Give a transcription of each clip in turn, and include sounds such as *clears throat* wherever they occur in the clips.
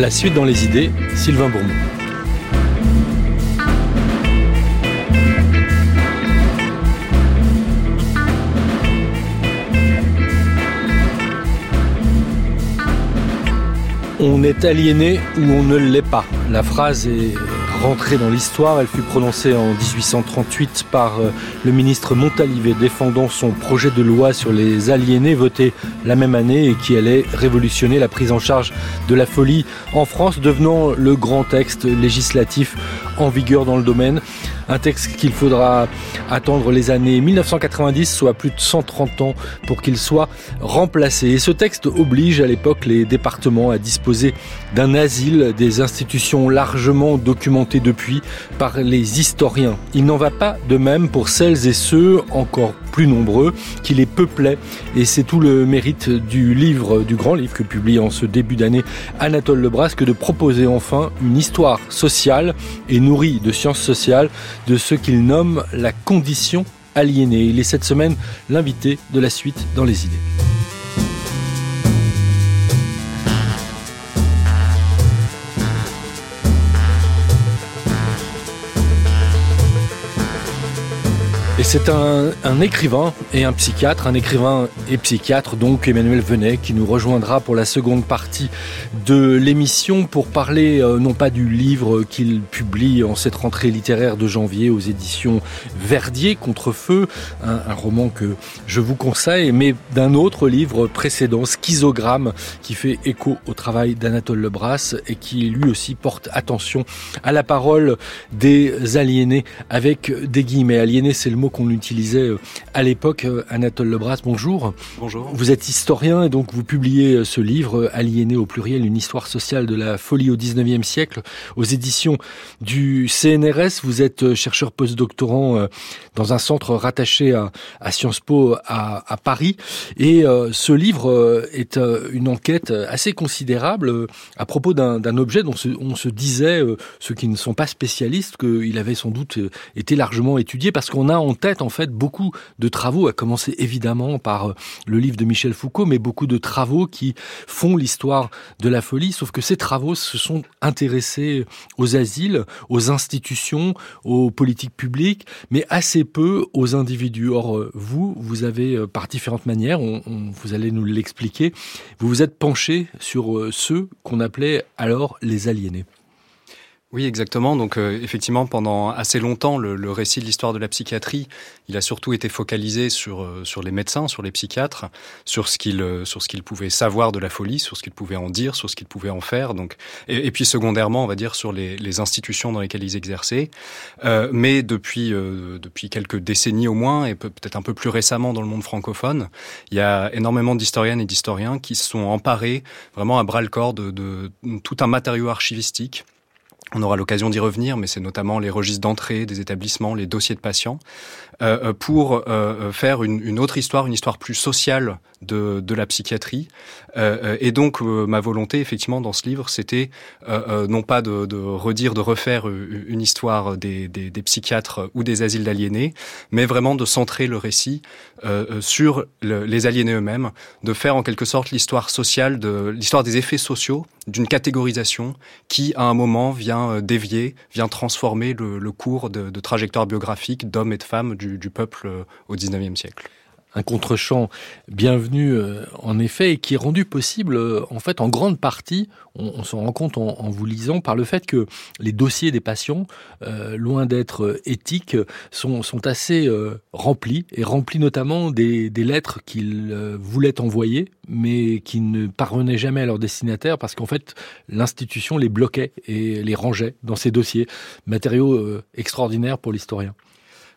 La suite dans les idées, Sylvain Bourbon. On est aliéné ou on ne l'est pas. La phrase est rentrée dans l'histoire. Elle fut prononcée en 1838 par euh, le ministre Montalivet défendant son projet de loi sur les aliénés voté la même année et qui allait révolutionner la prise en charge de la folie en France, devenant le grand texte législatif en vigueur dans le domaine. Un texte qu'il faudra attendre les années 1990, soit plus de 130 ans, pour qu'il soit remplacé. Et ce texte oblige à l'époque les départements à disposer d'un asile, des institutions largement documentées depuis par les historiens. Il n'en va pas de même pour celles et ceux, encore plus nombreux, qui les peuplaient. Et c'est tout le mérite du livre, du grand livre que publie en ce début d'année Anatole Lebrasque, de proposer enfin une histoire sociale et nourrie de sciences sociales de ce qu'il nomme la condition aliénée. Il est cette semaine l'invité de la suite dans les idées. C'est un, écrivain et un psychiatre, un écrivain et psychiatre, donc Emmanuel Venet, qui nous rejoindra pour la seconde partie de l'émission pour parler euh, non pas du livre qu'il publie en cette rentrée littéraire de janvier aux éditions Verdier, Contre-feu, un, roman que je vous conseille, mais d'un autre livre précédent, Schizogramme, qui fait écho au travail d'Anatole Lebras et qui lui aussi porte attention à la parole des aliénés avec des guillemets. Aliénés, c'est le mot utilisait euh, à l'époque. Euh, Anatole Lebras, bonjour. Bonjour. Vous êtes historien et donc vous publiez euh, ce livre, Aliéné au pluriel, une histoire sociale de la folie au 19e siècle, aux éditions du CNRS. Vous êtes chercheur postdoctorant dans un centre rattaché à, Sciences Po à, Paris. Et ce livre est une enquête assez considérable à propos d'un objet dont on se disait, ceux qui ne sont pas spécialistes, qu'il avait sans doute été largement étudié parce qu'on a en tête en fait beaucoup de travaux, à commencer évidemment par euh, le livre de Michel Foucault, mais beaucoup de travaux qui font l'histoire de la folie, sauf que ces travaux se sont intéressés aux asiles, aux institutions, aux politiques publiques, mais assez peu aux individus. Or, euh, vous, vous avez, euh, par différentes manières, vous allez nous l'expliquer, vous vous êtes penché sur ceux qu'on appelait alors les aliénés. Oui, exactement. Donc, euh, effectivement, pendant assez longtemps, le, le récit de l'histoire de la psychiatrie, il a surtout été focalisé sur euh, sur les médecins, sur les psychiatres, sur ce qu'ils euh, sur ce qu'ils pouvaient savoir de la folie, sur ce qu'ils pouvaient en dire, sur ce qu'ils pouvaient en faire. Donc, et, puis secondairement, on va dire sur les, les institutions dans lesquelles ils exerçaient. mais depuis depuis quelques décennies au moins, et peut-être un peu plus récemment dans le monde francophone, il y a énormément d'historiennes et d'historiens qui se sont emparés vraiment à bras le corps de, de tout un matériau archivistique on aura l'occasion d'y revenir, mais c'est notamment les registres d'entrée des établissements, les dossiers de patients, euh, euh, pour euh, faire une, une, autre histoire, une histoire plus sociale de, de la psychiatrie. et donc, ma volonté, effectivement, dans ce livre, c'était non pas de, de, redire, de refaire une histoire des, des, des psychiatres ou des asiles d'aliénés, mais vraiment de centrer le récit sur les aliénés eux-mêmes, de faire en quelque sorte l'histoire sociale, de l'histoire des effets sociaux d'une catégorisation qui, à un moment, vient dévier, vient transformer le, le cours de, de trajectoire biographique d'hommes et de femmes du du, peuple euh, au XIXe siècle un contre-champ bienvenu euh, en effet et qui est rendu possible euh, en fait en grande partie, on, s'en rend compte en, vous lisant, par le fait que les dossiers des patients, loin d'être éthiques, sont, assez remplis et remplis notamment des, des lettres qu'ils voulaient envoyer mais qui ne parvenaient jamais à leur destinataire parce qu'en fait l'institution les bloquait et les rangeait dans ces dossiers. Matériau extraordinaire pour l'historien.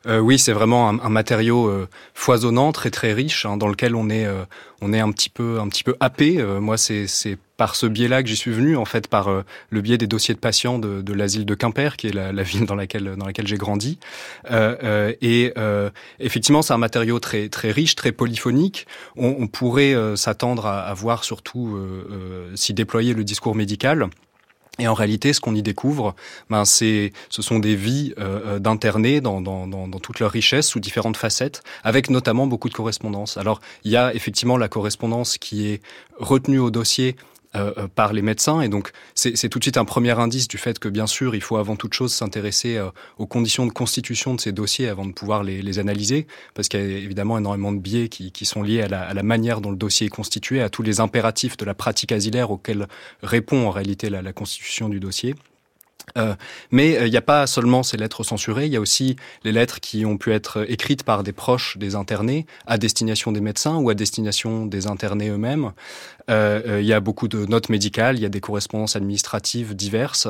Euh, oui, c'est vraiment un, matériau euh, foisonnant, très très riche, hein, dans lequel on est euh, on est un petit peu un petit peu happé. moi, c'est par ce biais-là que j'y suis venu, en fait, par le biais des dossiers de patients de, de l'asile de Quimper, qui est la, la, ville dans laquelle dans laquelle j'ai grandi. et effectivement, c'est un matériau très très riche, très polyphonique. On, on pourrait s'attendre à, à, voir surtout s'y déployer le discours médical. Et en réalité, ce qu'on y découvre, ben c'est, ce sont des vies euh, euh, d'internés dans, dans, dans, dans, toute leur richesse, sous différentes facettes, avec notamment beaucoup de correspondances. Alors, il y a effectivement la correspondance qui est retenue au dossier par les médecins. Et donc, c'est tout de suite un premier indice du fait que, bien sûr, il faut avant toute chose s'intéresser aux conditions de constitution de ces dossiers avant de pouvoir les, analyser, parce qu'il y a évidemment énormément de biais qui, sont liés à la, manière dont le dossier est constitué, à tous les impératifs de la pratique asilaire auxquels répond en réalité la constitution du dossier. Euh, mais euh, il n'y a pas seulement ces lettres censurées, il y a aussi les lettres qui ont pu être écrites par des proches des internés à destination des médecins ou à destination des internés eux-mêmes. Euh, il y a beaucoup de notes médicales, il y a des correspondances administratives diverses,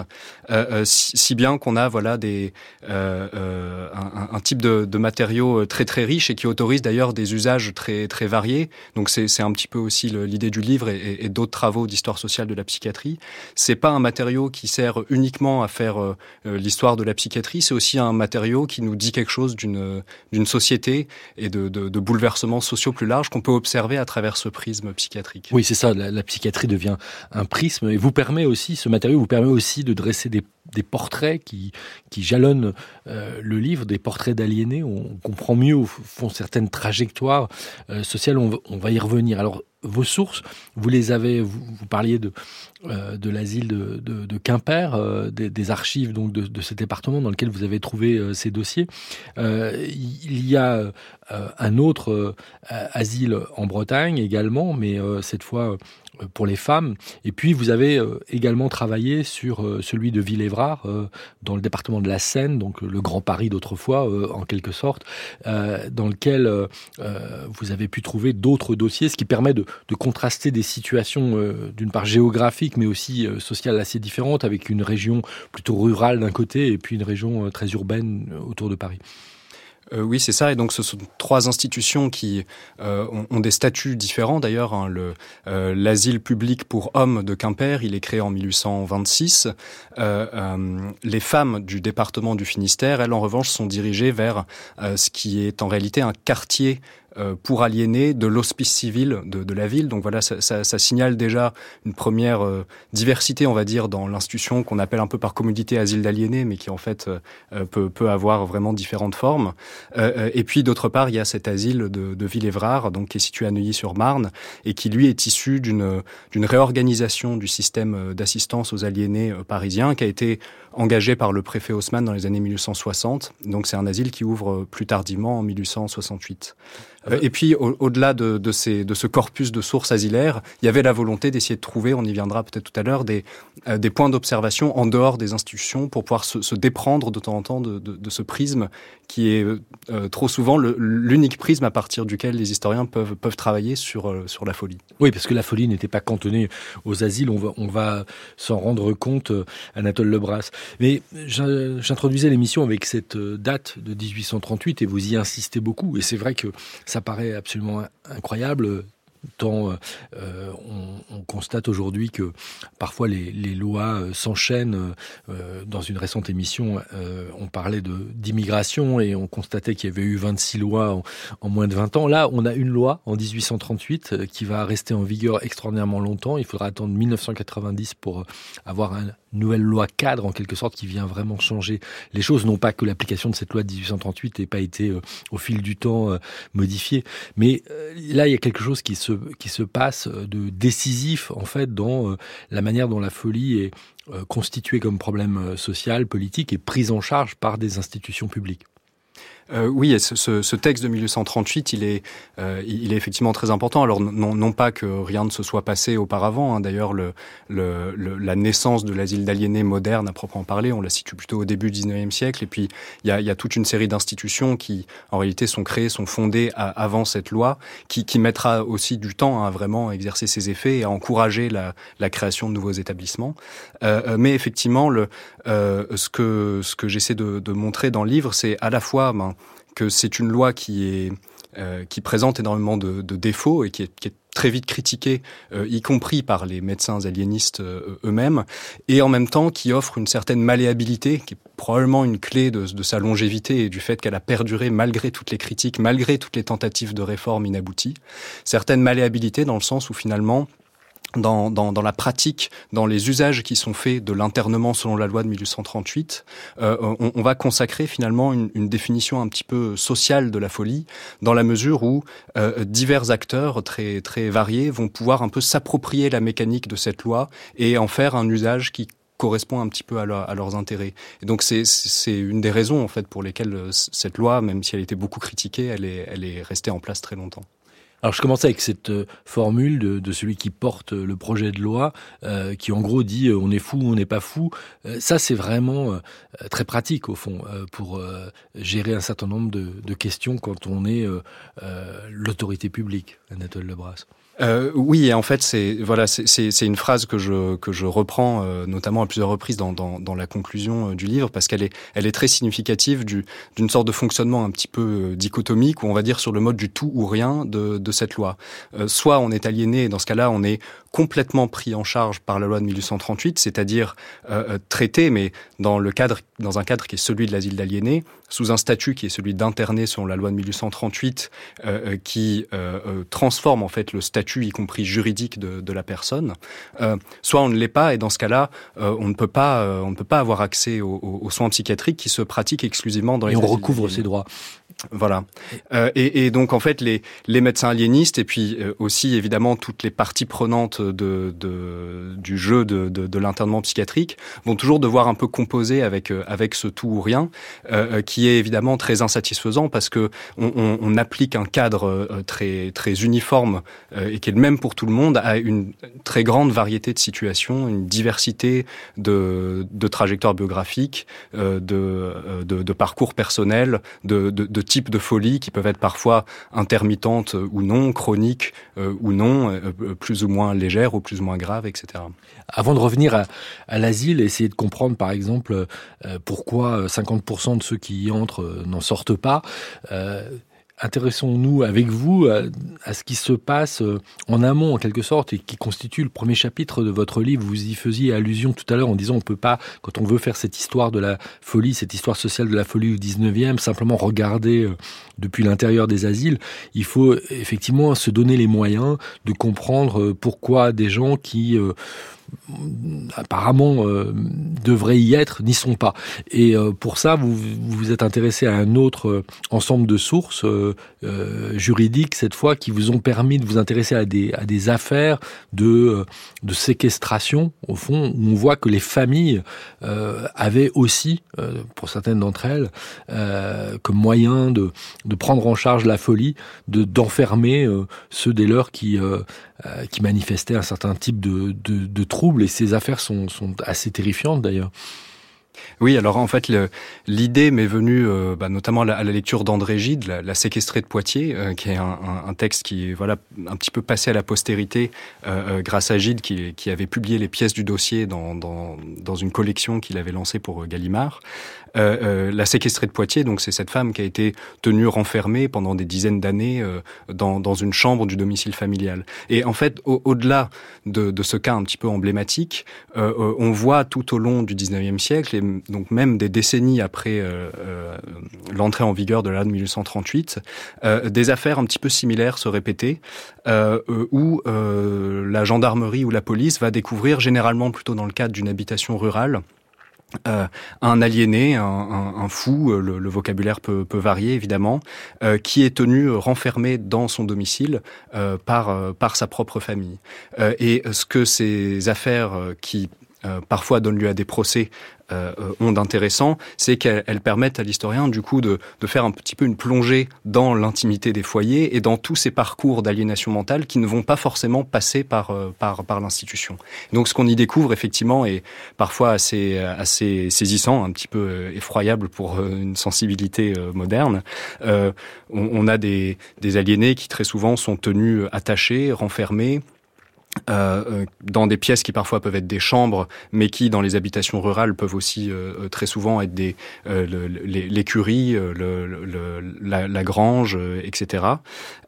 si, bien qu'on a voilà des un, type de, de, matériaux très très riche et qui autorise d'ailleurs des usages très très variés. Donc c'est un petit peu aussi l'idée du livre et, d'autres travaux d'histoire sociale de la psychiatrie. C'est pas un matériau qui sert uniquement à faire euh, euh, l'histoire de la psychiatrie, c'est aussi un matériau qui nous dit quelque chose d'une d'une société et de, de, de, bouleversements sociaux plus larges qu'on peut observer à travers ce prisme psychiatrique. Oui, c'est ça. La, psychiatrie devient un prisme et vous permet aussi, ce matériau vous permet aussi de dresser des, portraits qui, jalonnent euh, le livre, des portraits d'aliénés. On comprend mieux au fond certaines trajectoires sociales. On, on, va y revenir. Alors, vos sources, vous les avez, vous, parliez de, euh, de l'asile de, de, Quimper, euh, des, archives donc de, ce département dans lequel vous avez trouvé euh, ces dossiers. il y a un autre asile en Bretagne également, mais cette fois pour les femmes. Et puis vous avez euh, également travaillé sur euh, celui de Villévrard dans le département de la Seine, donc le Grand Paris d'autrefois en quelque sorte, dans lequel vous avez pu trouver d'autres dossiers, ce qui permet de, de contraster des situations d'une part géographiques mais aussi sociales assez différentes avec une région plutôt rurale d'un côté et puis une région très urbaine autour de Paris. Euh, oui, c'est ça. Et donc, ce sont trois institutions qui euh, ont, des statuts différents. D'ailleurs, hein, euh, l'asile public pour hommes de Quimper, il est créé en 1826. les femmes du département du Finistère, elles, en revanche, sont dirigées vers ce qui est en réalité un quartier euh, pour aliéner de l'hospice civil de, de, la ville. Donc voilà, ça, ça, ça signale déjà une première euh, diversité, on va dire, dans l'institution qu'on appelle un peu par commodité asile d'aliénés, mais qui en fait euh, peut, peut, avoir vraiment différentes formes. et puis d'autre part, il y a cet asile de, de Villévrard, donc qui est situé à Neuilly-sur-Marne, et qui lui est issu d'une d'une réorganisation du système d'assistance aux aliénés parisiens, qui a été engagé par le préfet Haussmann dans les années 1860. Donc c'est un asile qui ouvre plus tardivement en 1868. Euh, et puis, au-delà de, de, ces, de ce corpus de sources asilaires, il y avait la volonté d'essayer de trouver, on y viendra peut-être tout à l'heure, des, euh, des points d'observation en dehors des institutions pour pouvoir se, se déprendre de temps en temps de, de, de ce prisme qui est euh, trop souvent l'unique prisme à partir duquel les historiens peuvent, peuvent travailler sur, sur la folie. Oui, parce que la folie n'était pas cantonnée aux asiles, on va, on va s'en rendre compte, Anatole Lebras. Mais j'introduisais l'émission avec cette date de 1838 et vous y insistez beaucoup, et c'est vrai que ça paraît absolument incroyable tant euh, euh, on, constate aujourd'hui que parfois les, lois euh, s'enchaînent. dans une récente émission, on parlait d'immigration et on constatait qu'il y avait eu 26 lois en, moins de 20 ans. Là, on a une loi en 1838 qui va rester en vigueur extraordinairement longtemps. Il faudra attendre 1990 pour avoir un, nouvelle loi cadre en quelque sorte qui vient vraiment changer les choses. Non pas que l'application de cette loi de 1838 n'ait pas été au fil du temps modifiée, mais là il y a quelque chose qui se qui se passe de décisif en fait dans la manière dont la folie est constituée comme problème social, politique et prise en charge par des institutions publiques. Euh, oui, ce, texte de 1838, il est, euh, il est effectivement très important. Alors non, non, pas que rien ne se soit passé auparavant. Hein. D'ailleurs, le, le, la naissance de l'asile d'aliénés moderne, à proprement parler, on la situe plutôt au début du 19e siècle. Et puis, il y a, toute une série d'institutions qui, en réalité, sont créées, sont fondées avant cette loi, qui, mettra aussi du temps à vraiment exercer ses effets et à encourager la, création de nouveaux établissements. Euh, mais effectivement, ce que, j'essaie de, de, montrer dans le livre, c'est à la fois ben, que c'est une loi qui est euh, qui présente énormément de, de défauts et qui est, qui est, très vite critiquée, euh, y compris par les médecins aliénistes euh, eux-mêmes, et en même temps qui offre une certaine malléabilité, qui est probablement une clé de, de sa longévité et du fait qu'elle a perduré malgré toutes les critiques, malgré toutes les tentatives de réforme inabouties. Certaines malléabilités dans le sens où finalement dans, dans, dans, la pratique, dans les usages qui sont faits de l'internement selon la loi de 1838, euh, on, on, va consacrer finalement une, une, définition un petit peu sociale de la folie, dans la mesure où euh, divers acteurs très, très variés vont pouvoir un peu s'approprier la mécanique de cette loi et en faire un usage qui correspond un petit peu à, à leurs intérêts. Et donc c'est une des raisons en fait pour lesquelles euh, cette loi, même si elle était beaucoup critiquée, elle est, elle est restée en place très longtemps. Alors je commence avec cette euh, formule de, celui qui porte le projet de loi, euh, qui en gros dit euh, on est fou, on n'est pas fou. Euh, ça c'est vraiment euh, très pratique au fond pour gérer un certain nombre de, de questions quand on est l'autorité publique, Anatole Lebras. Euh, oui, et en fait, c'est voilà, c'est une phrase que je que je reprends euh, notamment à plusieurs reprises dans, dans, dans la conclusion euh, du livre parce qu'elle est elle est très significative du d'une sorte de fonctionnement un petit peu euh, dichotomique où on va dire sur le mode du tout ou rien de, de cette loi. Euh, soit on est aliéné, et dans ce cas-là, on est complètement pris en charge par la loi de 1838, c'est-à-dire euh, traité, mais dans le cadre dans un cadre qui est celui de l'asile d'aliéné, sous un statut qui est celui d'interné selon la loi de 1838, euh, qui transforme en fait le statut statut, y compris juridique, de, de la personne. Euh, soit on ne l'est pas, et dans ce cas-là, euh, on ne peut pas, euh, on ne peut pas avoir accès aux, aux, soins psychiatriques qui se pratiquent exclusivement dans les. Et on recouvre ses droits. Voilà. Et, et, donc en fait les, les médecins aliénistes et puis aussi évidemment toutes les parties prenantes de, de du jeu de, de, de l'internement psychiatrique vont toujours devoir un peu composer avec avec ce tout ou rien qui est évidemment très insatisfaisant parce que on, on, on applique un cadre très très uniforme et qui est le même pour tout le monde à une très grande variété de situations, une diversité de, trajectoires biographiques, de, de, de parcours personnels, de, types de folie qui peuvent être parfois intermittentes ou non, chroniques euh, ou non, euh, plus ou moins légères ou plus ou moins graves, etc. Avant de revenir à, l'asile, essayer de comprendre par exemple euh, pourquoi 50% de ceux qui y entrent euh, n'en sortent pas. Euh, intéressons-nous avec vous à, ce qui se passe euh, en amont en quelque sorte et qui constitue le premier chapitre de votre livre. Vous y faisiez allusion tout à l'heure en disant on peut pas, quand on veut faire cette histoire de la folie, cette histoire sociale de la folie au 19e, simplement regarder euh, depuis l'intérieur des asiles. Il faut effectivement se donner les moyens de comprendre euh, pourquoi des gens qui apparemment euh, devraient y être n'y sont pas. Et euh, pour ça vous vous êtes intéressé à un autre euh, ensemble de sources euh, euh, juridiques cette fois qui vous ont permis de vous intéresser à des à des affaires de de séquestration au fond où on voit que les familles avaient aussi pour certaines d'entre elles comme moyen de de prendre en charge la folie de d'enfermer ceux des leurs qui euh, qui manifestaient un certain type de, de, de troubles et ces affaires sont, sont assez terrifiantes d'ailleurs. Oui, alors en fait, l'idée m'est venue euh, bah, notamment à la, lecture d'André Gide, la, la séquestrée de Poitiers, euh, qui est un, un, un texte qui est voilà, un petit peu passé à la postérité euh, grâce à Gide, qui, qui avait publié les pièces du dossier dans, dans, dans une collection qu'il avait lancée pour Gallimard. Euh, euh, la séquestrée de Poitiers, donc c'est cette femme qui a été tenue renfermée pendant des dizaines d'années euh, dans, une chambre du domicile familial. Et en fait, au-delà au de, de ce cas un petit peu emblématique, euh, on voit tout au long du 19e siècle, et donc même des décennies après l'entrée en vigueur de la de 1838, euh, des affaires un petit peu similaires se répéter, où la gendarmerie ou la police va découvrir, généralement plutôt dans le cadre d'une habitation rurale, euh, un aliéné, un, fou, euh, le, vocabulaire peut, peut, varier évidemment, euh, qui est tenu renfermé dans son domicile euh, par, par sa propre famille. Et ce que ces affaires qui parfois donnent lieu à des procès euh, ont d'intéressant, c'est qu'elles permettent à l'historien du coup de, de faire un petit peu une plongée dans l'intimité des foyers et dans tous ces parcours d'aliénation mentale qui ne vont pas forcément passer par, euh, par, par l'institution. Donc ce qu'on y découvre effectivement est parfois assez, assez saisissant, un petit peu euh, effroyable pour une sensibilité moderne. Euh, on, on a des, des aliénés qui très souvent sont tenus attachés, renfermés, euh, euh, dans des pièces qui parfois peuvent être des chambres, mais qui dans les habitations rurales peuvent aussi euh, très souvent être des l'écurie, la, grange, etc.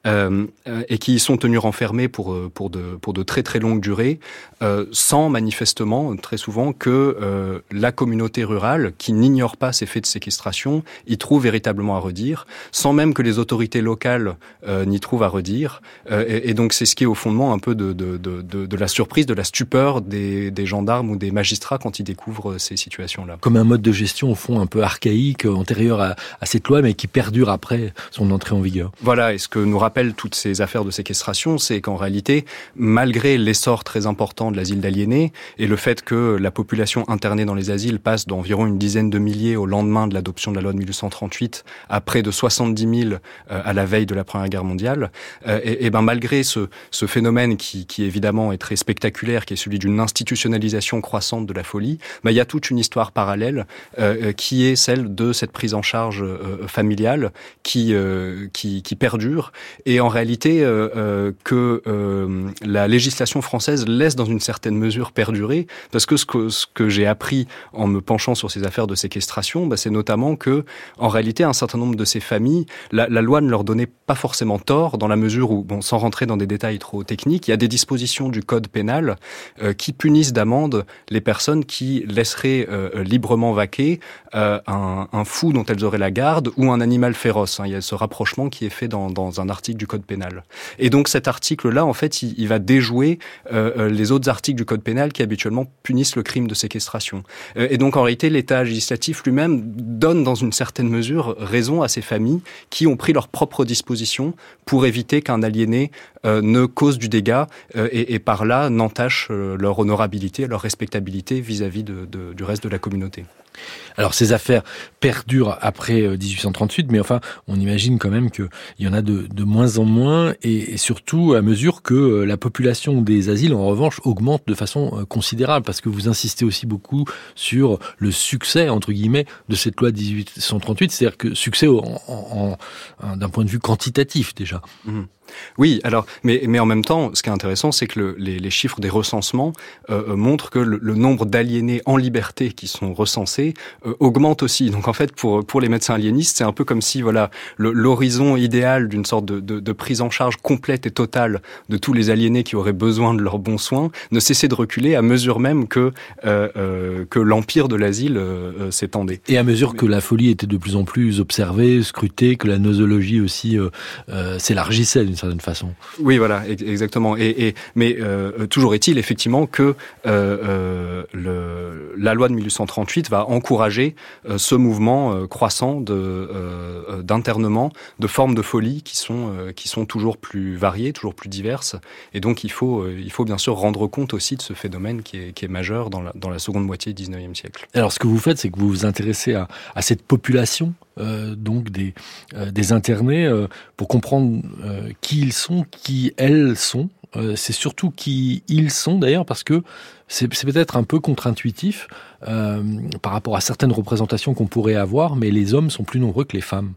Euh, et qui sont tenus renfermés pour pour de pour de très très longues durées, euh, sans manifestement très souvent que euh, la communauté rurale, qui n'ignore pas ces faits de séquestration, y trouve véritablement à redire, sans même que les autorités locales n'y trouvent à redire. et, et donc c'est ce qui est au fondement un peu de, de, de de, la surprise, de la stupeur des, gendarmes ou des magistrats quand ils découvrent ces situations-là. Comme un mode de gestion au fond un peu archaïque, antérieur à, à cette loi, mais qui perdure après son entrée en vigueur. Voilà, et ce que nous rappellent toutes ces affaires de séquestration, c'est qu'en réalité, malgré l'essor très important de l'asile d'aliénés et le fait que la population internée dans les asiles passe d'environ une dizaine de milliers au lendemain de l'adoption de la loi de 1838 à près de 70 000 euh, à la veille de la Première Guerre mondiale, euh, et, ben malgré ce, ce phénomène qui, qui, évidemment est très spectaculaire, qui est celui d'une institutionnalisation croissante de la folie, ben, il y a toute une histoire parallèle euh, qui est celle de cette prise en charge familiale qui, qui, qui, perdure, et en réalité que la législation française laisse dans une certaine mesure perdurer, parce que ce que, ce que j'ai appris en me penchant sur ces affaires de séquestration, ben, c'est notamment que, en réalité, un certain nombre de ces familles, la, la loi ne leur donnait pas forcément tort, dans la mesure où, bon, sans rentrer dans des détails trop techniques, il y a des dispositions du code pénal euh, qui punissent d'amende les personnes qui laisseraient euh, librement vaquer euh, un, un, fou dont elles auraient la garde ou un animal féroce. Hein. Il y a ce rapprochement qui est fait dans, dans, un article du code pénal. Et donc cet article-là, en fait, il, va déjouer les autres articles du code pénal qui habituellement punissent le crime de séquestration. et donc en réalité, l'État législatif lui-même donne dans une certaine mesure raison à ces familles qui ont pris leurs propres dispositions pour éviter qu'un aliéné euh, ne cause du dégât euh, et, par là n'entache euh, leur honorabilité, leur respectabilité vis-à-vis du reste de la communauté. Alors ces affaires perdurent après 1838, mais enfin on imagine quand même qu'il y en a de, moins en moins, et, surtout à mesure que la population des asiles, en revanche, augmente de façon considérable, parce que vous insistez aussi beaucoup sur le succès, entre guillemets, de cette loi de 1838, c'est-à-dire que succès d'un point de vue quantitatif déjà. Mmh. Oui, alors, mais, en même temps, ce qui est intéressant, c'est que le, les, chiffres des recensements euh, euh montrent que le, nombre d'aliénés en liberté qui sont recensés euh, augmente aussi. Donc en fait, pour, les médecins aliénistes, c'est un peu comme si voilà l'horizon idéal d'une sorte de, prise en charge complète et totale de tous les aliénés qui auraient besoin de leurs bons soins ne cessait de reculer à mesure même que l'empire de l'asile s'étendait. Et à mesure que la folie était de plus en plus observée, scrutée, que la nosologie aussi s'élargissait d'une certaine façon. Oui, voilà, exactement. Et, et mais euh, toujours est-il effectivement que euh, euh, le, la loi de 1838 va encourager euh, ce mouvement euh, croissant de euh, d'internement, de formes de folie qui sont qui sont toujours plus variées, toujours plus diverses. Et donc il faut il faut bien sûr rendre compte aussi de ce phénomène qui est, qui est majeur dans la, dans la seconde moitié du 19e siècle. Alors ce que vous faites, c'est que vous vous intéressez à, à cette population euh, donc des, euh, des internés euh, pour comprendre qui ils sont, qui elles sont. c'est surtout qui ils sont d'ailleurs parce que c'est peut-être un peu contre-intuitif par rapport à certaines représentations qu'on pourrait avoir, mais les hommes sont plus nombreux que les femmes.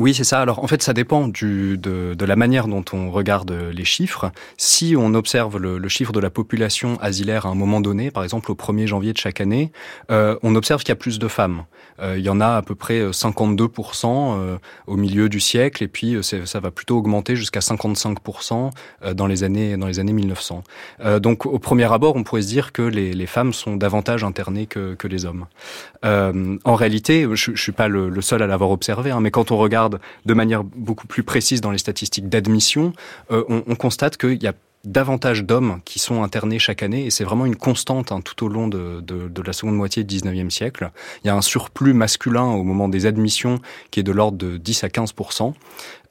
Oui, c'est ça. Alors en fait, ça dépend du, de, de, la manière dont on regarde les chiffres. Si on observe le, le, chiffre de la population asilaire à un moment donné, par exemple au 1er janvier de chaque année, euh, on observe qu'il y a plus de femmes. Euh, il y en a à peu près 52% euh, au milieu du siècle, et puis euh, ça va plutôt augmenter jusqu'à 55% euh, dans les années dans les années 1900. donc au premier abord, on pourrait se dire que les, les femmes sont davantage internées que, que les hommes. en réalité, je, je suis pas le, le seul à l'avoir observé, hein, mais quand on regarde de manière beaucoup plus précise dans les statistiques d'admission, euh, on, on constate qu'il y a davantage d'hommes qui sont internés chaque année et c'est vraiment une constante hein, tout au long de, la seconde moitié du 19e siècle. Il y a un surplus masculin au moment des admissions qui est de l'ordre de 10 à 15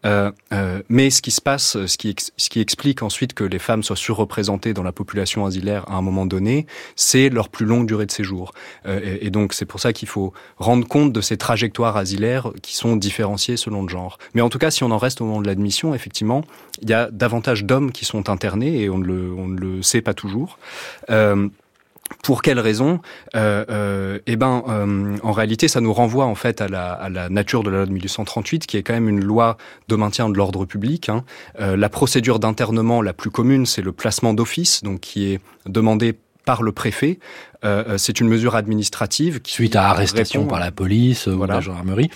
euh, euh, mais ce qui se passe, ce qui, explique ensuite que les femmes soient surreprésentées dans la population asilaire à un moment donné, c'est leur plus longue durée de séjour. Euh, et, et, donc c'est pour ça qu'il faut rendre compte de ces trajectoires asilaires qui sont différenciées selon le genre. Mais en tout cas, si on en reste au moment de l'admission, effectivement, il y a davantage d'hommes qui sont internés et on ne le, on ne le sait pas toujours. Euh, pour quelles raisons euh, euh, Eh ben, euh, en réalité, ça nous renvoie en fait à la, à la, nature de la loi de 1838, qui est quand même une loi de maintien de l'ordre public. Hein. Euh, la procédure d'internement la plus commune, c'est le placement d'office, donc qui est demandé par le préfet. Euh, c'est une mesure administrative qui suite à arrestation par la police voilà. ou la gendarmerie.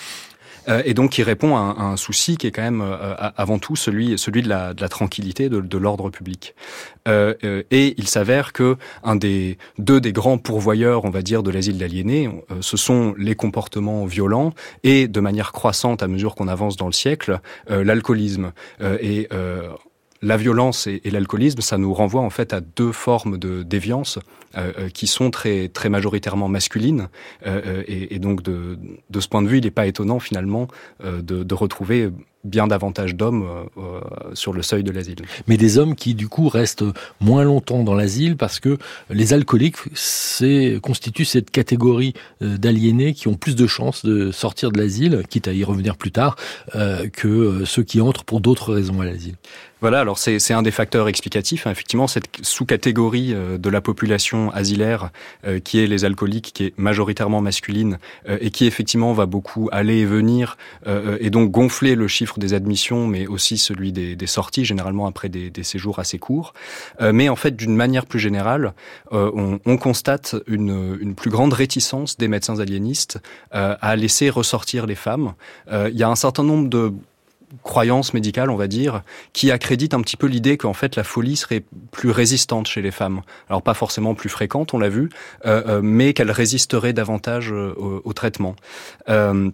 Euh, et donc qui répond à un, souci qui est quand même euh, avant tout celui, celui de la, de la tranquillité, de, de l'ordre public. Euh, et il s'avère que un des deux des grands pourvoyeurs, on va dire, de l'asile d'aliénés, ce sont les comportements violents et de manière croissante à mesure qu'on avance dans le siècle, l'alcoolisme. et la violence et, l'alcoolisme, ça nous renvoie en fait à deux formes de déviance qui sont très très majoritairement masculines et, donc de, de ce point de vue, il n'est pas étonnant finalement de, de retrouver bien davantage d'hommes euh, euh, sur le seuil de l'asile. Mais des hommes qui du coup restent moins longtemps dans l'asile parce que les alcooliques constituent cette catégorie euh, d'aliénés qui ont plus de chances de sortir de l'asile, quitte à y revenir plus tard, que ceux qui entrent pour d'autres raisons à l'asile. Voilà, alors c'est un des facteurs explicatifs. Hein. Effectivement, cette sous-catégorie de la population asilaire, qui est les alcooliques, qui est majoritairement masculine, et qui effectivement va beaucoup aller et venir, et donc gonfler le chiffre des admissions, mais aussi celui des, sorties, généralement après des, séjours assez courts. Euh, mais en fait, d'une manière plus générale, euh, on, constate une, plus grande réticence des médecins aliénistes euh, à laisser ressortir les femmes. Il y a un certain nombre de croyances médicales, on va dire, qui accréditent un petit peu l'idée qu'en fait la folie serait plus résistante chez les femmes. Alors pas forcément plus fréquente, on l'a vu, mais qu'elle résisterait davantage au, traitement. Euh,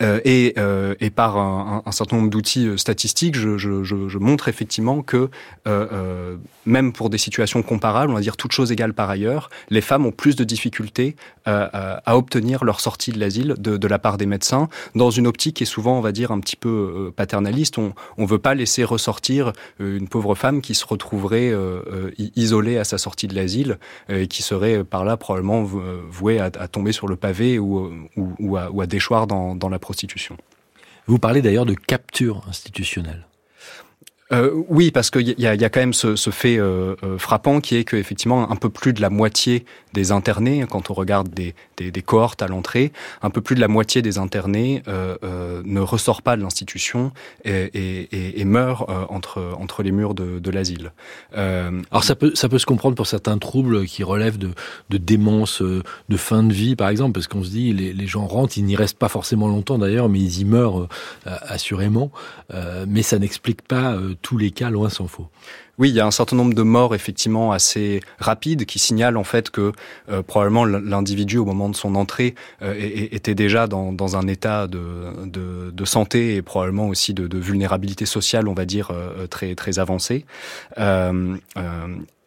et, euh, et, par un, un, certain nombre d'outils euh, statistiques, je, je, je, montre effectivement que euh, même pour des situations comparables, on va dire toutes choses égales par ailleurs, les femmes ont plus de difficultés à obtenir leur sortie de l'asile de, de, la part des médecins, dans une optique qui est souvent, on va dire, un petit peu paternaliste. On ne veut pas laisser ressortir une pauvre femme qui se retrouverait isolée à sa sortie de l'asile et qui serait par là probablement vouée à, à tomber sur le pavé ou, ou, ou, à, ou à déchoir dans, dans Vous parlez d'ailleurs de capture institutionnelle. Euh, oui, parce qu'il y, y, a quand même ce, fait euh, euh, frappant qui est qu'effectivement un peu plus de la moitié des internés, quand on regarde des, cohortes à l'entrée, un peu plus de la moitié des internés ne ressort pas de l'institution et, meurt entre, entre les murs de, l'asile. Alors ça peut, ça peut se comprendre pour certains troubles qui relèvent de, de démence de fin de vie, par exemple, parce qu'on se dit les, les gens rentrent, ils n'y restent pas forcément longtemps d'ailleurs, mais ils y meurent assurément. mais ça n'explique pas tous les cas, loin s'en faut. Oui, il y a un certain nombre de morts effectivement assez rapides qui signalent en fait que euh, probablement l'individu au moment de son entrée euh, était déjà dans, un état de, santé et probablement aussi de, vulnérabilité sociale, on va dire, euh, très très avancé.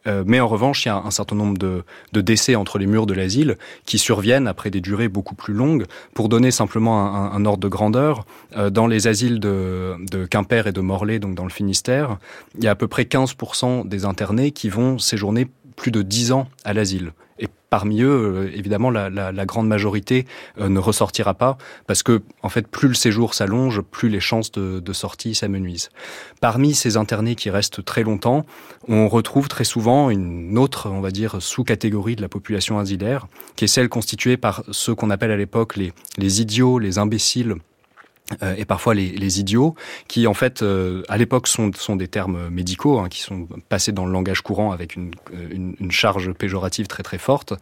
Euh, mais en revanche, il y a un certain nombre de, de décès entre les murs de l'asile qui surviennent après des durées beaucoup plus longues. Pour donner simplement un, un ordre de grandeur, euh, dans les asiles de, de, Quimper et de Morlaix, donc dans le Finistère, il y a à peu près 15% des internés qui vont séjourner plus de 10 ans à l'asile. Et parmi eux, euh, évidemment, la, grande majorité euh, ne ressortira pas parce que, en fait, plus le séjour s'allonge, plus les chances de, sortie s'amenuisent. Parmi ces internés qui restent très longtemps, on retrouve très souvent une autre, on va dire, sous-catégorie de la population asilaire, qui est celle constituée par ceux qu'on appelle à l'époque les idiots, les imbéciles, euh, et parfois les, les, idiots, qui en fait euh, à l'époque sont, sont des termes médicaux, hein, qui sont passés dans le langage courant avec une, euh, une, une charge péjorative très très forte,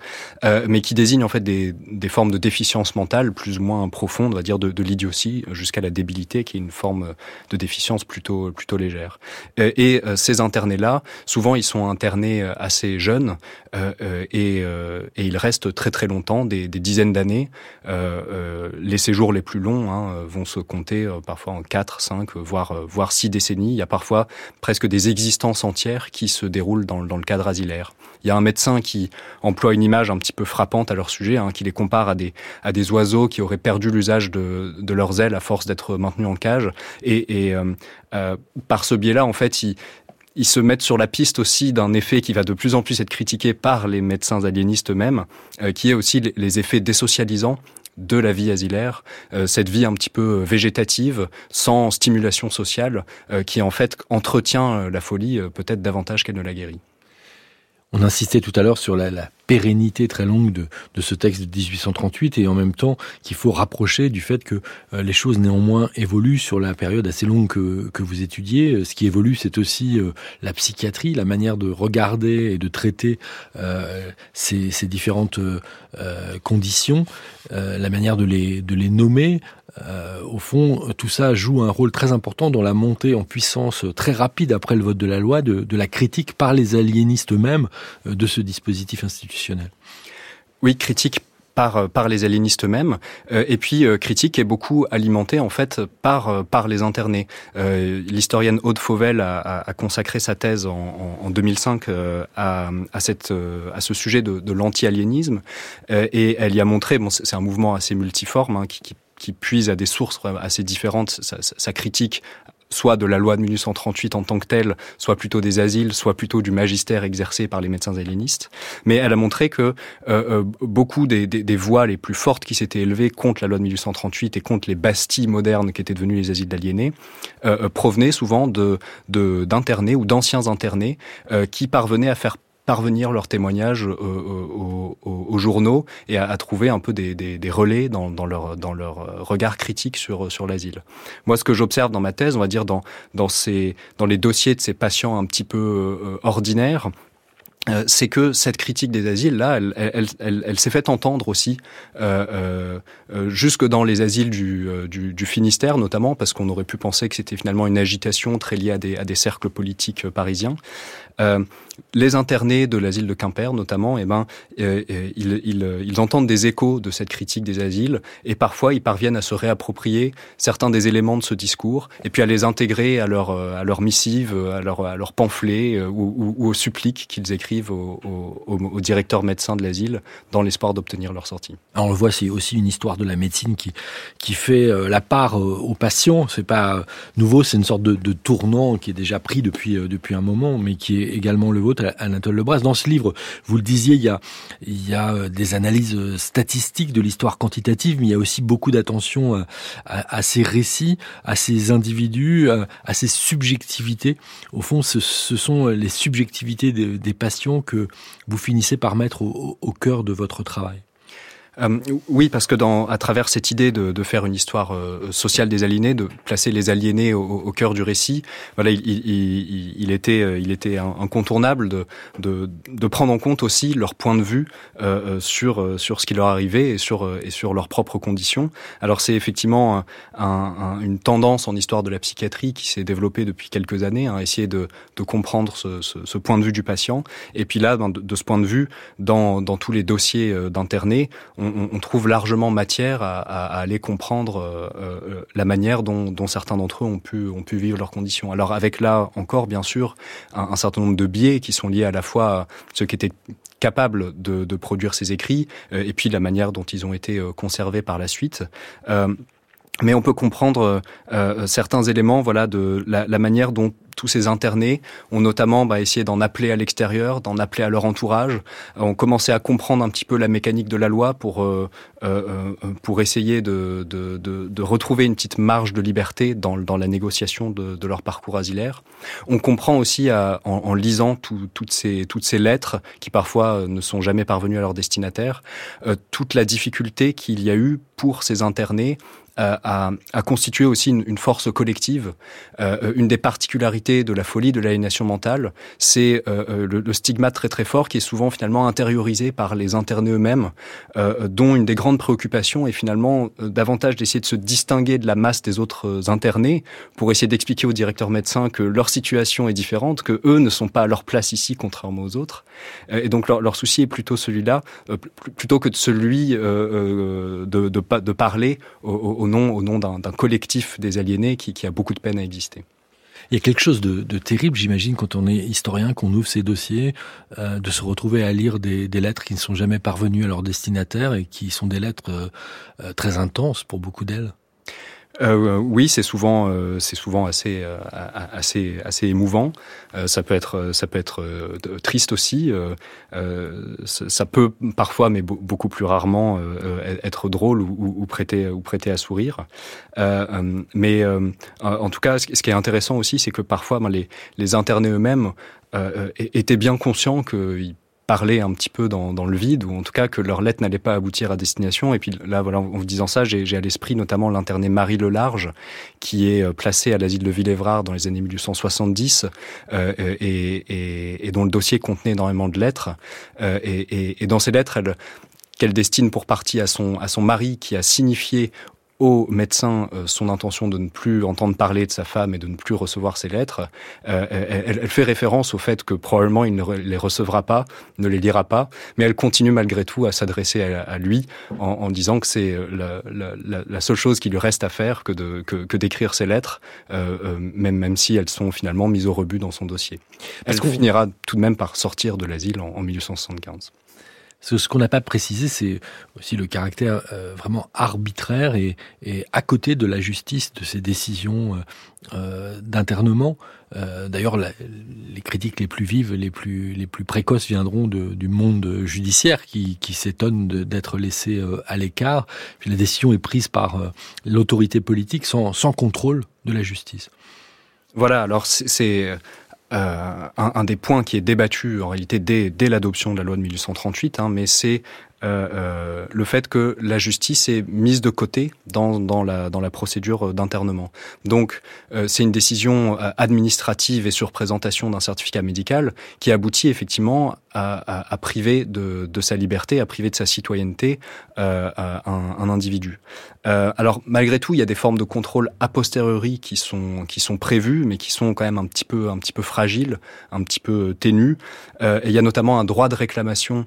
euh, mais qui désignent en fait des, des, formes de déficience mentale plus ou moins profondes, on va dire de, de l'idiotie jusqu'à la débilité, qui est une forme de déficience plutôt plutôt légère. et ces internés-là, souvent ils sont internés assez jeunes et, et, ils restent très très longtemps, des, des dizaines d'années. les séjours les plus longs hein, vont se compter euh, parfois en 4, 5, voire, euh, voire 6 décennies. Il y a parfois presque des existences entières qui se déroulent dans, le cadre asilaire. Il y a un médecin qui emploie une image un petit peu frappante à leur sujet, hein, qui les compare à des, à des oiseaux qui auraient perdu l'usage de, leurs ailes à force d'être maintenus en cage. Et, euh, euh, par ce biais-là, en fait, ils se mettent sur la piste aussi d'un effet qui va de plus en plus être critiqué par les médecins aliénistes eux-mêmes, qui est aussi les effets désocialisants de la vie asilaire, euh, cette vie un petit peu euh, végétative, sans stimulation sociale, euh, qui en fait entretient la folie peut-être davantage qu'elle ne la guérit. On insistait tout à l'heure sur la, pérennité très longue de, ce texte de 1838 et en même temps qu'il faut rapprocher du fait que euh, les choses néanmoins évoluent sur la période assez longue que, vous étudiez. Ce qui évolue, c'est aussi euh, la psychiatrie, la manière de regarder et de traiter euh, ces, différentes euh, conditions, la manière de les nommer, euh, au fond, tout ça joue un rôle très important dans la montée en puissance très rapide après le vote de la loi de, de la critique par les aliénistes eux-mêmes euh, de ce dispositif institutionnel. Oui, critique par par les aliénistes eux-mêmes et puis critique est beaucoup alimentée en fait par par les internés. L'historienne Aude Fauvel a, a, consacré sa thèse en, en 2005 à, à cette à ce sujet de, de l'anti-aliénisme et elle y a montré bon c'est un mouvement assez multiforme hein, qui, qui qui puise à des sources assez différentes sa, critique soit de la loi de 1838 en tant que telle, soit plutôt des asiles, soit plutôt du magistère exercé par les médecins hellénistes. Mais elle a montré que euh, euh beaucoup des, voix les plus fortes qui s'étaient élevées contre la loi de 1838 et contre les bastilles modernes qui étaient devenues les asiles d'aliénés euh, provenaient souvent d'internés ou d'anciens internés qui parvenaient à faire parvenir leurs témoignages euh, aux, aux, aux, journaux et à, trouver un peu des, relais dans, leur, dans leur regard critique sur, sur l'asile. Moi, ce que j'observe dans ma thèse, on va dire dans, dans, ces, dans les dossiers de ces patients un petit peu euh, ordinaires, euh, c'est que cette critique des asiles là, elle, elle, elle, elle s'est fait entendre aussi euh, euh, jusque dans les asiles du, euh, du, du Finistère notamment, parce qu'on aurait pu penser que c'était finalement une agitation très liée à des, à des cercles politiques parisiens. Euh, les internés de l'asile de Quimper, notamment, eh ben, euh, ils, ils, ils, entendent des échos de cette critique des asiles et parfois ils parviennent à se réapproprier certains des éléments de ce discours et puis à les intégrer à leur, à leur missive, à leur, à leur pamphlet ou, ou, ou aux suppliques qu'ils écrivent au, au, au, directeur médecin de l'asile dans l'espoir d'obtenir leur sortie. On le voit, c'est aussi une histoire de la médecine qui, qui fait euh, la part euh, aux patients. C'est pas euh, nouveau, c'est une sorte de, tournant qui est déjà pris depuis, depuis un moment, mais qui est également le vôtre, Anatole Lebras. Dans ce livre, vous le disiez, il y a, il y a des analyses statistiques de l'histoire quantitative, mais il y a aussi beaucoup d'attention à, ces récits, à ces individus, à, ces subjectivités. Au fond, ce, sont les subjectivités des patients que vous finissez par mettre au, cœur de votre travail. Euh, oui, parce que dans, à travers cette idée de, de faire une histoire euh, sociale des aliénés, de placer les aliénés au, au cœur du récit, voilà, il, il, il, était, euh, il était incontournable de, de, de, prendre en compte aussi leur point de vue euh, sur sur ce qui leur arrivait et sur et sur leurs propres conditions. Alors c'est effectivement un, un, une tendance en histoire de la psychiatrie qui s'est développée depuis quelques années, hein, essayer de, de comprendre ce, ce, ce, point de vue du patient. Et puis là, de, de ce point de vue, dans, dans tous les dossiers d'internés, on, trouve largement matière à, aller comprendre euh, euh, la manière dont, certains d'entre eux ont pu, vivre leurs conditions. Alors avec là encore, bien sûr, un, certain nombre de biais qui sont liés à la fois à ceux qui étaient capables de, produire ces écrits euh, et puis la manière dont ils ont été conservés par la suite. Euh, mais on peut comprendre euh, certains éléments, voilà, de la, la manière dont tous ces internés ont notamment bah, essayé d'en appeler à l'extérieur, d'en appeler à leur entourage, euh, ont commencé à comprendre un petit peu la mécanique de la loi pour euh, euh, pour essayer de, de, de, de, retrouver une petite marge de liberté dans, dans la négociation de, de, leur parcours asilaire. On comprend aussi à, en, en, lisant tout, toutes ces toutes ces lettres qui parfois ne sont jamais parvenues à leur destinataire, euh, toute la difficulté qu'il y a eu pour ces internés à, à, constituer aussi une, une force collective. Euh, une des particularités de la folie, de l'aliénation mentale, c'est euh, euh, le, le, stigmate très très fort qui est souvent finalement intériorisé par les internés eux-mêmes, euh, dont une des grandes préoccupations est finalement euh, davantage d'essayer de se distinguer de la masse des autres internés pour essayer d'expliquer aux directeurs médecins que leur situation est différente, que eux ne sont pas à leur place ici contrairement aux autres. et donc leur, leur souci est plutôt celui-là, plutôt que de celui de, de, de, parler au, au nom, au nom d'un collectif des aliénés qui, a beaucoup de peine à exister. Il y a quelque chose de, terrible, j'imagine, quand on est historien, qu'on ouvre ces dossiers, euh, de se retrouver à lire des, des, lettres qui ne sont jamais parvenues à leur destinataire et qui sont des lettres euh, euh très intenses pour beaucoup d'elles. Euh, oui, c'est souvent, euh, c'est souvent assez, euh, assez, assez émouvant. Euh, ça peut être, ça peut être euh, triste aussi. Ça peut parfois, mais beaucoup plus rarement, être drôle ou, ou, prêter, ou prêter à sourire. mais en tout cas, ce qui est intéressant aussi, c'est que parfois, ben, les, les internés eux-mêmes étaient bien conscients qu'ils parler un petit peu dans, dans, le vide, ou en tout cas que leur lettre n'allait pas aboutir à destination. Et puis là, voilà, en vous disant ça, j'ai à l'esprit notamment l'interné Marie Le Large, qui est euh, placé à l'asile de Villévrard dans les années 1870, euh, et, et, et, dont le dossier contenait énormément de lettres. Euh, et, et, dans ces lettres, elle qu'elle destine pour partie à son, à son mari qui a signifié au médecin euh, son intention de ne plus entendre parler de sa femme et de ne plus recevoir ses lettres, euh, elle, fait référence au fait que probablement il ne les recevra pas, ne les lira pas, mais elle continue malgré tout à s'adresser à, lui en, disant que c'est euh, la, seule chose qui lui reste à faire que de que, d'écrire ses lettres, même même si elles sont finalement mises au rebut dans son dossier. Elle finira tout de même par sortir de l'asile en, en 1875. Ce qu'on n'a pas précisé, c'est aussi le caractère euh, vraiment arbitraire et, à côté de la justice de ces décisions euh, euh, d'internement. D'ailleurs, les critiques les plus vives, les plus, les plus précoces viendront du monde judiciaire qui, s'étonne d'être laissé à l'écart. La décision est prise par l'autorité politique sans, sans contrôle de la justice. Voilà, alors c'est euh, un, des points qui est débattu en réalité dès, dès l'adoption de la loi de 1838, hein, mais c'est euh, euh, le fait que la justice est mise de côté dans, la, procédure d'internement. Donc, euh, c'est une décision administrative et sur présentation d'un certificat médical qui aboutit effectivement à, priver de, sa liberté, à priver de sa citoyenneté un, individu. alors, malgré tout, il y a des formes de contrôle a posteriori qui sont, qui sont prévues, mais qui sont quand même un petit peu, un petit peu fragiles, un petit peu ténues. et il y a notamment un droit de réclamation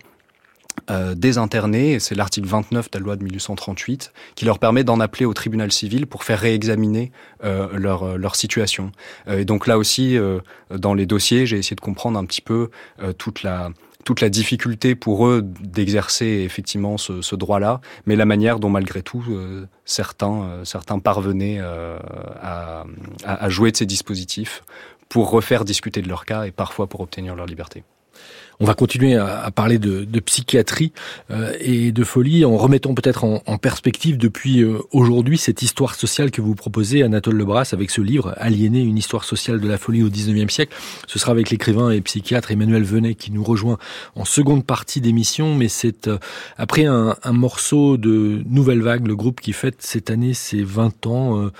euh, des internés, c'est l'article 29 de la loi de 1838, qui leur permet d'en appeler au tribunal civil pour faire réexaminer euh, leur, euh, leur situation. et donc là aussi, dans les dossiers, j'ai essayé de comprendre un petit peu toute la toute la difficulté pour eux d'exercer effectivement ce, ce droit-là, mais la manière dont malgré tout certains certains parvenaient à, à jouer de ces dispositifs pour refaire discuter de leur cas et parfois pour obtenir leur liberté. On va continuer à, parler de, psychiatrie euh, et de folie en remettant peut-être en, perspective depuis euh, aujourd'hui cette histoire sociale que vous proposez, Anatole Lebras, avec ce livre Aliéné, une histoire sociale de la folie au 19e siècle. Ce sera avec l'écrivain et psychiatre Emmanuel Venet qui nous rejoint en seconde partie d'émission, mais c'est euh, après un, un, morceau de Nouvelle Vague, le groupe qui fête cette année ses 20 ans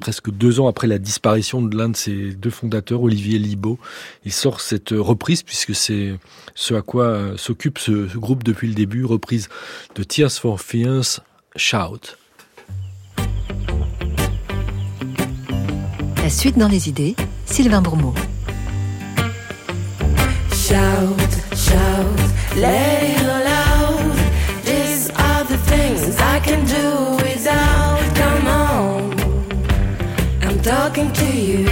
presque deux ans après la disparition de l'un de ses deux fondateurs, Olivier Libaud. Il sort cette reprise, puisque c'est ce à quoi euh, s'occupe ce, groupe depuis le début, reprise de Tears for Fears, Shout. La suite dans les idées, Sylvain Bourmeau. Shout, shout, let it out. These are the things I can do talking to you.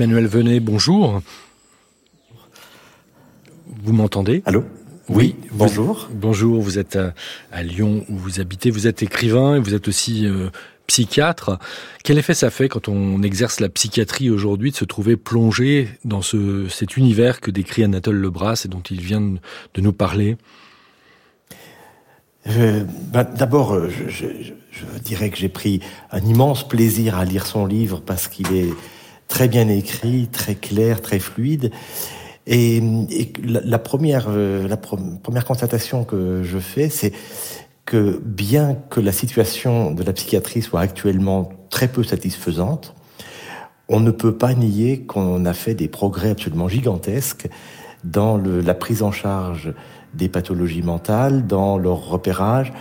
Emmanuel Venet, bonjour. Vous m'entendez? Allô? Oui, bonjour. Vous, bonjour, vous êtes à, à, Lyon où vous habitez, vous êtes écrivain et vous êtes aussi euh, psychiatre. Quel effet ça fait quand on exerce la psychiatrie aujourd'hui de se trouver plongé dans ce, cet univers que décrit Anatole Lebras et dont il vient de, de nous parler? Euh, ben, D'abord, je, je, je, dirais que j'ai pris un immense plaisir à lire son livre parce qu'il est très bien écrit, très clair, très fluide. Et, la, première, euh, la première constatation que je fais, c'est que bien que la situation de la psychiatrie soit actuellement très peu satisfaisante, on ne peut pas nier qu'on a fait des progrès absolument gigantesques dans la prise en charge des pathologies mentales, dans leur repérage,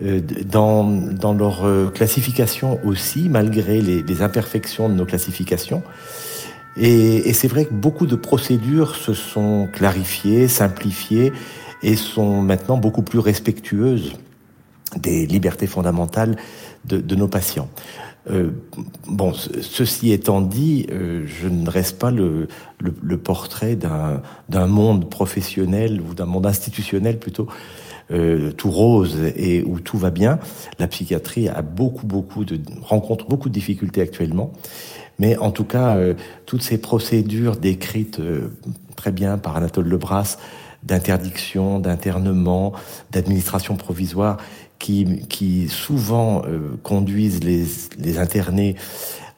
dans, dans leur euh, classification aussi, malgré les, les imperfections de nos classifications. Et, et c'est vrai que beaucoup de procédures se sont clarifiées, simplifiées et sont maintenant beaucoup plus respectueuses des libertés fondamentales de, de nos patients. Euh, bon, ceci étant dit, euh, je ne reste pas le, le, le portrait d'un monde professionnel ou d'un monde institutionnel plutôt euh, tout rose et où tout va bien. La psychiatrie a beaucoup, beaucoup de rencontre beaucoup de difficultés actuellement. Mais en tout cas, euh, toutes ces procédures décrites euh, très bien par Anatole Lebras d'interdiction, d'internement, d'administration provisoire, qui, qui souvent euh, conduisent les, les, internés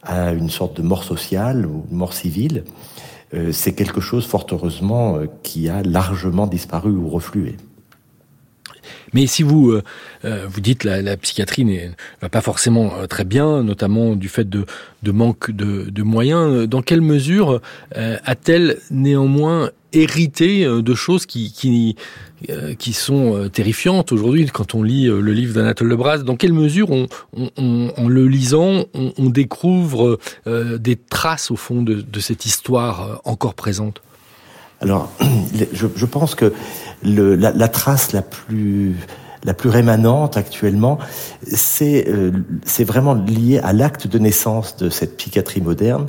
à une sorte de mort sociale ou mort civile, euh, c'est quelque chose, fort heureusement, euh, qui a largement disparu ou reflué. Mais si vous euh, vous dites la, la psychiatrie ne va pas forcément euh, très bien, notamment du fait de, de manque de, de, moyens, dans quelle mesure euh, a-t-elle néanmoins hérité de choses qui, qui, euh, qui sont terrifiantes aujourd'hui quand on lit le livre d'Anatole Lebras Dans quelle mesure, on, on, en le lisant, on, on découvre euh, des traces au fond de, de cette histoire encore présente? Alors, *clears throat* je, pense que la, trace la plus rémanente actuellement, c'est euh, c'est vraiment lié à l'acte de naissance de cette psychiatrie moderne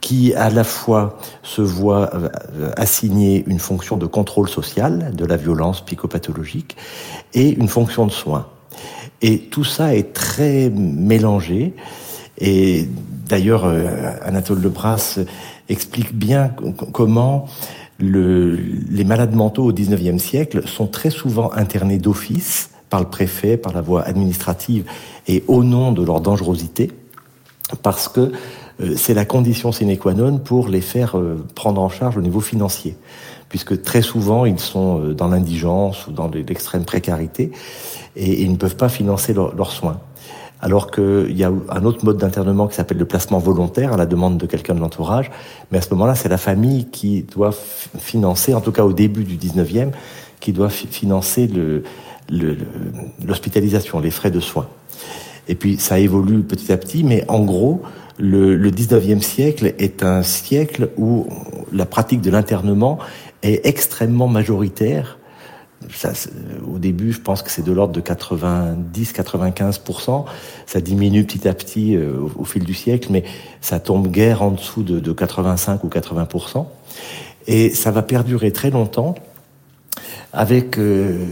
qui à la fois se voit euh, assigner une fonction de contrôle social de la violence psychopathologique et une fonction de soin. Et tout ça est très mélangé. Et d'ailleurs, euh, Anatole Lebras explique bien comment le, les malades mentaux au XIXe siècle sont très souvent internés d'office par le préfet, par la voie administrative et au nom de leur dangerosité, parce que euh, c'est la condition sine qua non pour les faire euh, prendre en charge au niveau financier, puisque très souvent ils sont euh, dans l'indigence ou dans l'extrême précarité et, ils ne peuvent pas financer leurs leur soins alors qu'il y a un autre mode d'internement qui s'appelle le placement volontaire à la demande de quelqu'un de l'entourage. Mais à ce moment-là, c'est la famille qui doit financer, en tout cas au début du 19e, qui doit financer l'hospitalisation, le, le, les frais de soins. Et puis ça évolue petit à petit, mais en gros, le, le 19e siècle est un siècle où la pratique de l'internement est extrêmement majoritaire ça, au début, je pense que c'est de l'ordre de 90-95%. Ça diminue petit à petit euh, au, fil du siècle, mais ça tombe guère en dessous de, de 85 ou 80%. Et ça va perdurer très longtemps avec euh,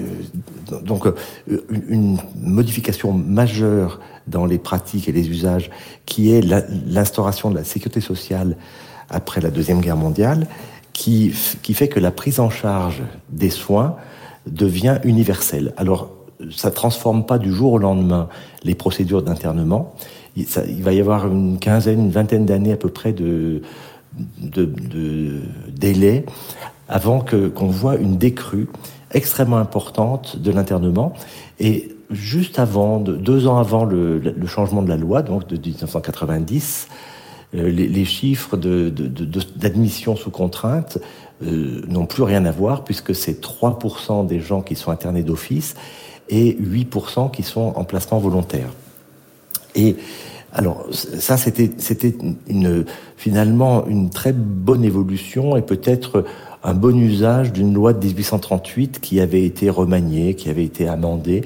donc une, une, modification majeure dans les pratiques et les usages qui est l'instauration de la sécurité sociale après la Deuxième Guerre mondiale, qui fait que la prise en charge des soins devient universel. Alors, ça transforme pas du jour au lendemain les procédures d'internement. Il, va y avoir une quinzaine, une vingtaine d'années à peu près de, de, de délai avant que qu'on voit une décrue extrêmement importante de l'internement. Et juste avant, de, deux ans avant le, changement de la loi, donc de 1990, euh, les, les, chiffres d'admission sous contrainte euh, n'ont plus rien à voir puisque c'est 3% des gens qui sont internés d'office et 8% qui sont en placement volontaire. Et Alors ça, c'était finalement une très bonne évolution et peut-être un bon usage d'une loi de 1838 qui avait été remaniée, qui avait été amendée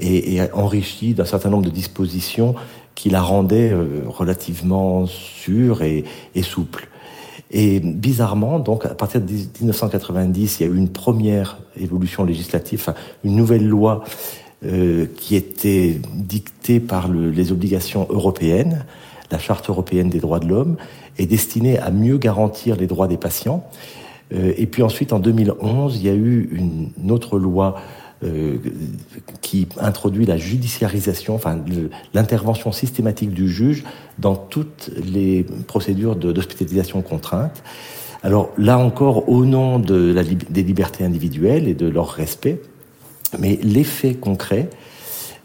et, enrichie d'un certain nombre de dispositions qui la rendaient euh, relativement sûre et souple. Et bizarrement, donc, à partir de 1990, il y a eu une première évolution législative, enfin, une nouvelle loi euh, qui était dictée par le, les obligations européennes, la Charte européenne des droits de l'homme, est destinée à mieux garantir les droits des patients. Euh, et puis ensuite, en 2011, il y a eu une, autre loi qui introduit la judiciarisation, enfin l'intervention systématique du juge dans toutes les procédures d'hospitalisation contrainte. Alors là encore, au nom des libertés individuelles et de leur respect, mais l'effet concret,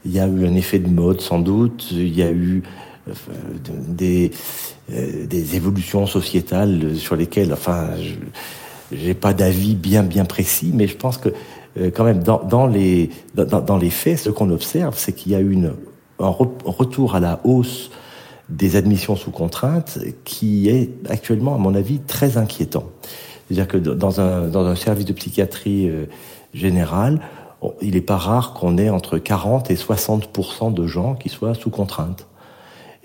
il y a eu un effet de mode sans doute, il y a eu euh, des, euh, évolutions sociétales sur lesquelles, enfin, je n'ai pas d'avis bien bien précis, mais je pense que euh, quand même, dans, dans les, dans, dans, les faits, ce qu'on observe, c'est qu'il y a une, un retour à la hausse des admissions sous contrainte qui est actuellement, à mon avis, très inquiétant. C'est-à-dire que dans un, dans un service de psychiatrie euh, générale, il n'est pas rare qu'on ait entre 40 et 60% de gens qui soient sous contrainte.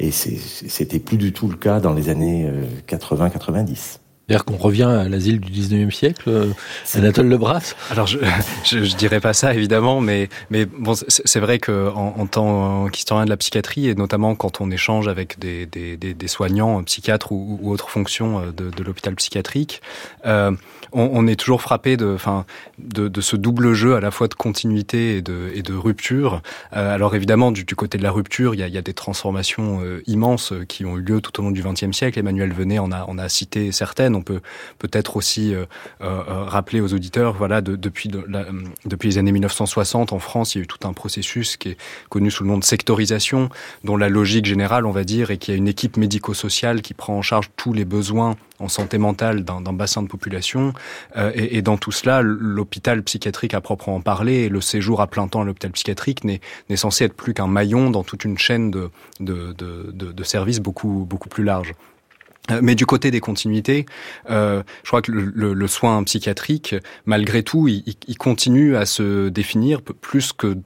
Et c'était plus du tout le cas dans les années 80-90. C'est-à-dire qu'on revient à l'asile du 19e siècle, euh, Anatole Lebras Alors, je, je, je, dirais pas ça, évidemment, mais, mais bon, c'est vrai que en, en tant qu'historien de la psychiatrie, et notamment quand on échange avec des, des, des, des soignants, psychiatres ou, ou, autres fonctions euh, de, de l'hôpital psychiatrique, euh, on, on, est toujours frappé de, enfin, de, de, ce double jeu à la fois de continuité et de, et de rupture. Euh, alors, évidemment, du, du, côté de la rupture, il y a, y a des transformations euh, immenses qui ont eu lieu tout au long du XXe siècle. Emmanuel Venet en a, en a cité certaines on peut peut-être aussi euh, euh, rappeler aux auditeurs, voilà, de, depuis, depuis les années 1960 en France, il y a eu tout un processus qui est connu sous le nom de sectorisation, dont la logique générale, on va dire, est qu'il y a une équipe médico-sociale qui prend en charge tous les besoins en santé mentale d'un bassin de population. Euh, et, dans tout cela, l'hôpital psychiatrique à proprement parler et le séjour à plein temps à l'hôpital psychiatrique n'est censé être plus qu'un maillon dans toute une chaîne de, de, de, de, de services beaucoup, beaucoup plus large. Euh, mais du côté des continuités, euh, je crois que le, soin psychiatrique, malgré tout, il, il, continue à se définir plus que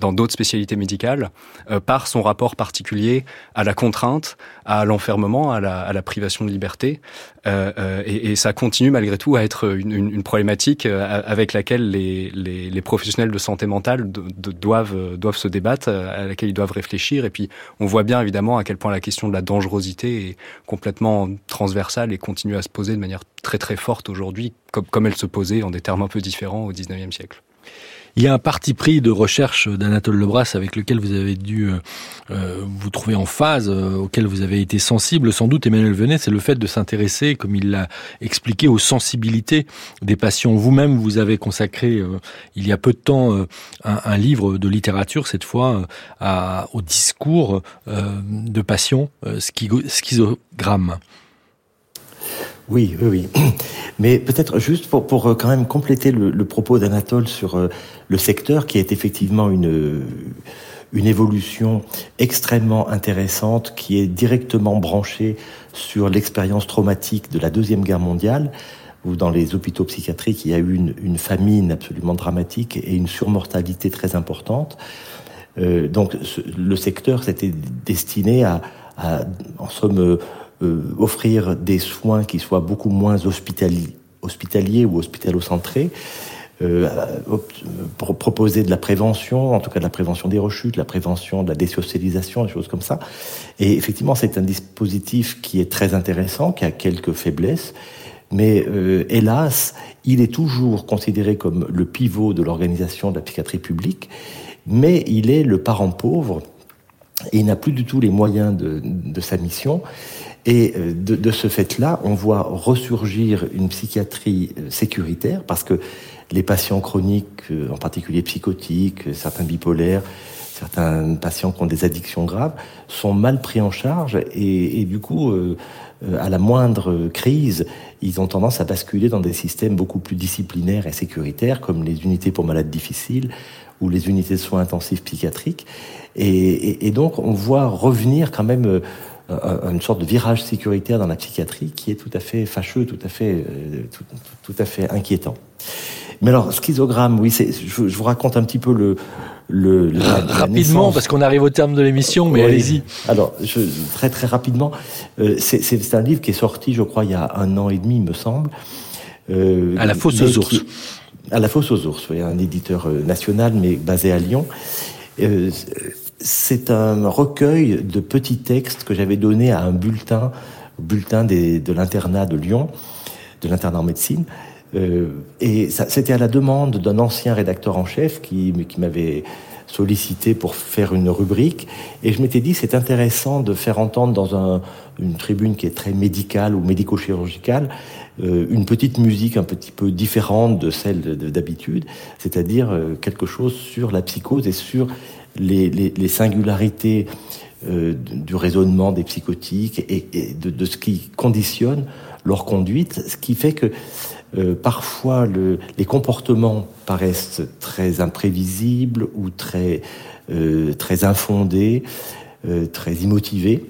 dans d'autres spécialités médicales, euh, par son rapport particulier à la contrainte, à l'enfermement, à la, à la, privation de liberté. Euh, euh, et, et, ça continue malgré tout à être une, une, une problématique euh, avec laquelle les, les, les, professionnels de santé mentale doivent, doivent se débattre, à laquelle ils doivent réfléchir. Et puis on voit bien évidemment à quel point la question de la dangerosité est complètement transversale et continue à se poser de manière très très forte aujourd'hui, comme, comme elle se posait en des termes un peu différents au 19e siècle. Il y a un parti pris de recherche d'Anatole Lebras avec lequel vous avez dû euh, euh, vous trouver en phase, euh, auquel vous avez été sensible. Sans doute, Emmanuel Venet, c'est le fait de s'intéresser, comme il l'a expliqué, aux sensibilités des patients. Vous-même, vous avez consacré, il y a peu de temps, un, un, livre de littérature, cette fois, à, au discours de patients schizogrammes. Oui, oui, oui. *clears throat* Mais peut-être juste pour, pour euh, quand même compléter le, propos d'Anatole sur euh, le secteur, qui est effectivement une, une évolution extrêmement intéressante, qui est directement branchée sur l'expérience traumatique de la Deuxième Guerre mondiale, où dans les hôpitaux psychiatriques, il y a eu une, famine absolument dramatique et une surmortalité très importante. Euh, donc le secteur s'était destiné à, en somme, euh, offrir des soins qui soient beaucoup moins hospitaliers, ou hospitalo-centrés, euh, pour proposer de la prévention, en tout cas de la prévention des rechutes, la prévention de la désocialisation, des choses comme ça. Et effectivement, c'est un dispositif qui est très intéressant, qui a quelques faiblesses, mais euh, hélas, il est toujours considéré comme le pivot de l'organisation de la psychiatrie publique, mais il est le parent pauvre et il n'a plus du tout les moyens de, de sa mission. Et euh, de, de ce fait-là, on voit ressurgir une psychiatrie euh, sécuritaire parce que les patients chroniques, euh, en particulier psychotiques, certains bipolaires, certains patients qui ont des addictions graves, sont mal pris en charge et, du coup, euh, à la moindre crise, ils ont tendance à basculer dans des systèmes beaucoup plus disciplinaires et sécuritaires, comme les unités pour malades difficiles ou les unités de soins intensifs psychiatriques. Et, et donc, on voit revenir quand même une sorte de virage sécuritaire dans la psychiatrie qui est tout à fait fâcheux, tout à fait, tout, tout à fait inquiétant. Mais alors, schizogramme, oui, je, je, vous raconte un petit peu le, le, rapidement parce qu'on arrive au terme de l'émission, mais allez-y. Alors, je, très très rapidement, euh, c'est un livre qui est sorti, je crois, il y a un an et demi, il me semble. Euh, à la fosse aux ours. à la fosse aux ours, oui, un éditeur euh, national, mais basé à Lyon. Euh, c'est un recueil de petits textes que j'avais donné à un bulletin, bulletin de l'internat de Lyon, de l'internat en médecine, euh, et c'était à la demande d'un ancien rédacteur en chef qui, m'avait sollicité pour faire une rubrique. Et je m'étais dit, c'est intéressant de faire entendre dans un, une tribune qui est très médicale ou médico-chirurgicale, euh, une petite musique un petit peu différente de celle d'habitude, c'est-à-dire euh, quelque chose sur la psychose et sur les, singularités euh, du raisonnement des psychotiques et, de, ce qui conditionne leur conduite, ce qui fait que euh, parfois le, les comportements paraissent très imprévisibles ou très, euh, très infondés, très immotivés.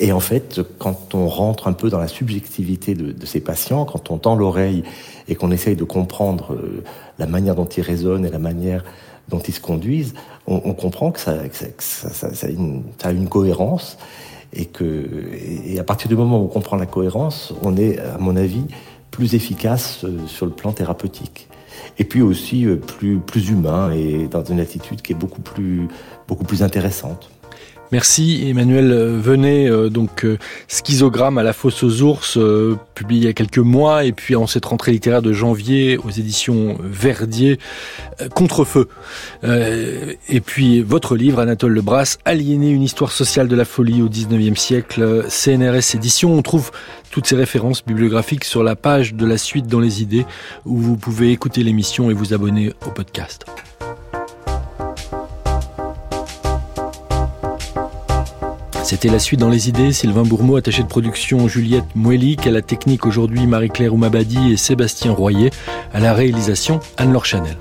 Et en fait, quand on rentre un peu dans la subjectivité de, de ces patients, quand on tend l'oreille et qu'on essaye de comprendre la manière dont ils raisonnent et la manière dont ils se conduisent, on, comprend que, ça, a une, ça, a une, cohérence et que et à partir du moment où on comprend la cohérence, on est, à mon avis, plus efficace euh, sur le plan thérapeutique. Et puis aussi euh, plus, plus humain et dans une attitude qui est beaucoup plus, beaucoup plus intéressante. Merci Emmanuel Venez, euh, donc euh, Schizogramme à la fosse aux ours, euh, publié il y a quelques mois, et puis en cette rentrée littéraire de janvier aux éditions Verdier, Contrefeu. et puis votre livre, Anatole Lebras, Aliéné, une histoire sociale de la folie au 19e siècle, CNRS édition. On trouve toutes ces références bibliographiques sur la page de la suite dans les idées, où vous pouvez écouter l'émission et vous abonner au podcast. C'était la suite dans les idées. Sylvain Bourmeau, attaché de production Juliette Moellic, à la technique aujourd'hui Marie-Claire Oumabadi et Sébastien Royer, à la réalisation Anne-Laure Chanel.